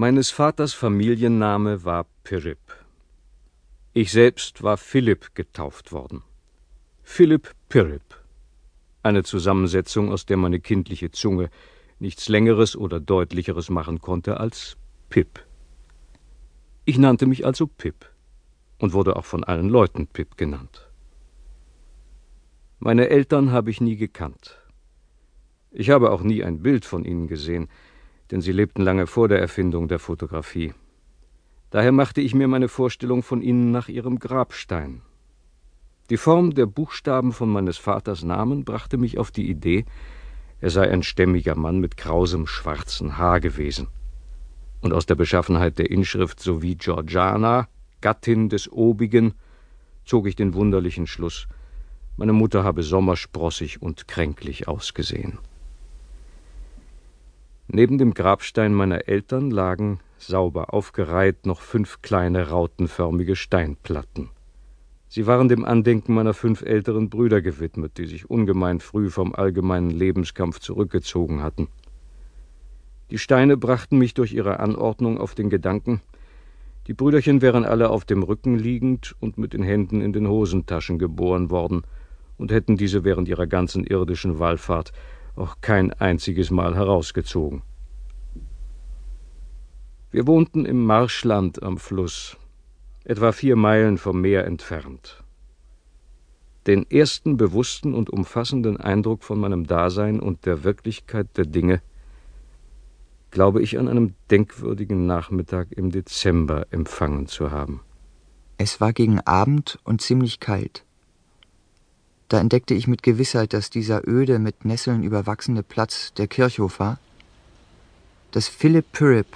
Meines Vaters Familienname war Pirip. Ich selbst war Philipp getauft worden. Philipp Pirip. Eine Zusammensetzung, aus der meine kindliche Zunge nichts Längeres oder Deutlicheres machen konnte als Pip. Ich nannte mich also Pip und wurde auch von allen Leuten Pip genannt. Meine Eltern habe ich nie gekannt. Ich habe auch nie ein Bild von ihnen gesehen, denn sie lebten lange vor der Erfindung der Fotografie. Daher machte ich mir meine Vorstellung von ihnen nach ihrem Grabstein. Die Form der Buchstaben von meines Vaters Namen brachte mich auf die Idee, er sei ein stämmiger Mann mit krausem schwarzen Haar gewesen. Und aus der Beschaffenheit der Inschrift sowie Georgiana, Gattin des Obigen, zog ich den wunderlichen Schluss, meine Mutter habe sommersprossig und kränklich ausgesehen. Neben dem Grabstein meiner Eltern lagen, sauber aufgereiht, noch fünf kleine rautenförmige Steinplatten. Sie waren dem Andenken meiner fünf älteren Brüder gewidmet, die sich ungemein früh vom allgemeinen Lebenskampf zurückgezogen hatten. Die Steine brachten mich durch ihre Anordnung auf den Gedanken, die Brüderchen wären alle auf dem Rücken liegend und mit den Händen in den Hosentaschen geboren worden und hätten diese während ihrer ganzen irdischen Wallfahrt auch kein einziges Mal herausgezogen. Wir wohnten im Marschland am Fluss, etwa vier Meilen vom Meer entfernt. Den ersten bewussten und umfassenden Eindruck von meinem Dasein und der Wirklichkeit der Dinge glaube ich an einem denkwürdigen Nachmittag im Dezember empfangen zu haben. Es war gegen Abend und ziemlich kalt. Da entdeckte ich mit Gewissheit, dass dieser öde, mit Nesseln überwachsene Platz der Kirchhof war, dass Philipp Pirrip,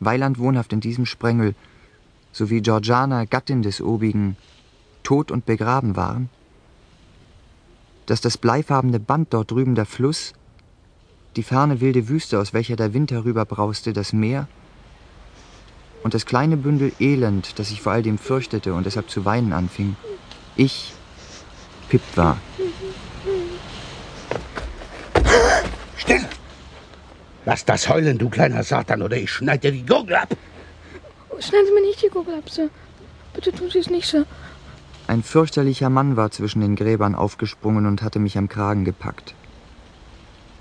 weiland wohnhaft in diesem Sprengel, sowie Georgiana, Gattin des Obigen, tot und begraben waren, dass das bleifarbene Band dort drüben der Fluss, die ferne wilde Wüste, aus welcher der Wind herüberbrauste, das Meer und das kleine Bündel Elend, das ich vor all dem fürchtete und deshalb zu weinen anfing, ich Pip war. Still! Lass das heulen, du kleiner Satan, oder ich schneide dir die Gurgel ab. Schneiden Sie mir nicht die Gurgel ab, Sir. Bitte tun Sie es nicht, Sir. Ein fürchterlicher Mann war zwischen den Gräbern aufgesprungen und hatte mich am Kragen gepackt.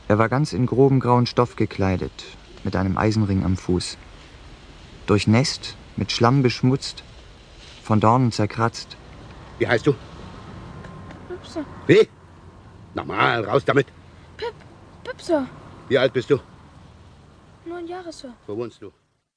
Er war ganz in groben grauen Stoff gekleidet, mit einem Eisenring am Fuß. Durchnässt, mit Schlamm beschmutzt, von Dornen zerkratzt. Wie heißt du? Pipser. Wie? Nochmal, raus damit. Pip, Pipser. Wie alt bist du? Neun Jahre, Sir. Wo wohnst du?